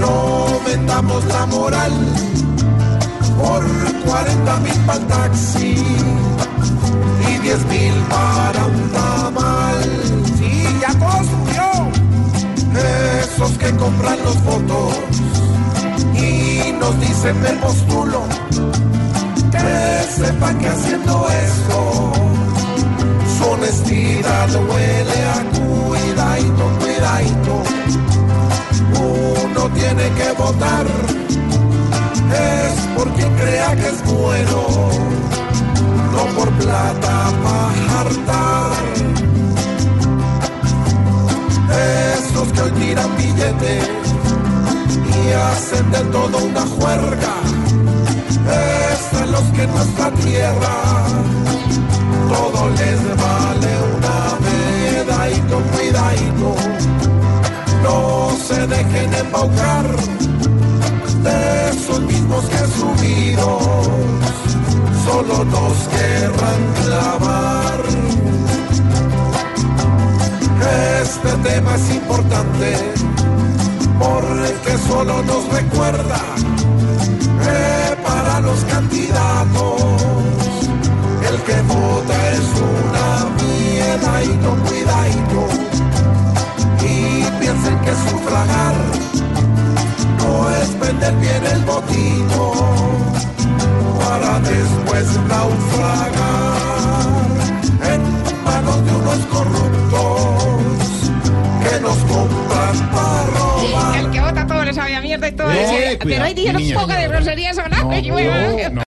No vendamos la moral por 40 mil para taxi y 10 mil para un tamal. Sí, ya todo subió. Esos que compran los votos y nos dicen me postulo. Que sepan que haciendo esto votar, es por quien crea que es bueno, no por plata para hartar. Esos que hoy tiran billetes y hacen de todo una juerga, es a los que en nuestra tierra todo les vale una medadito, cuidadito. No se dejen embaucar esos mismos que subidos solo nos querrán clavar. Este tema es importante porque solo nos recuerda no es vender bien el botito para después naufragar en manos de unos corruptos que nos compran para robar. El que vota todo le sabe a mierda y todo Eh, eso. Pero hoy día no poca de groserías o nada. No, no, no.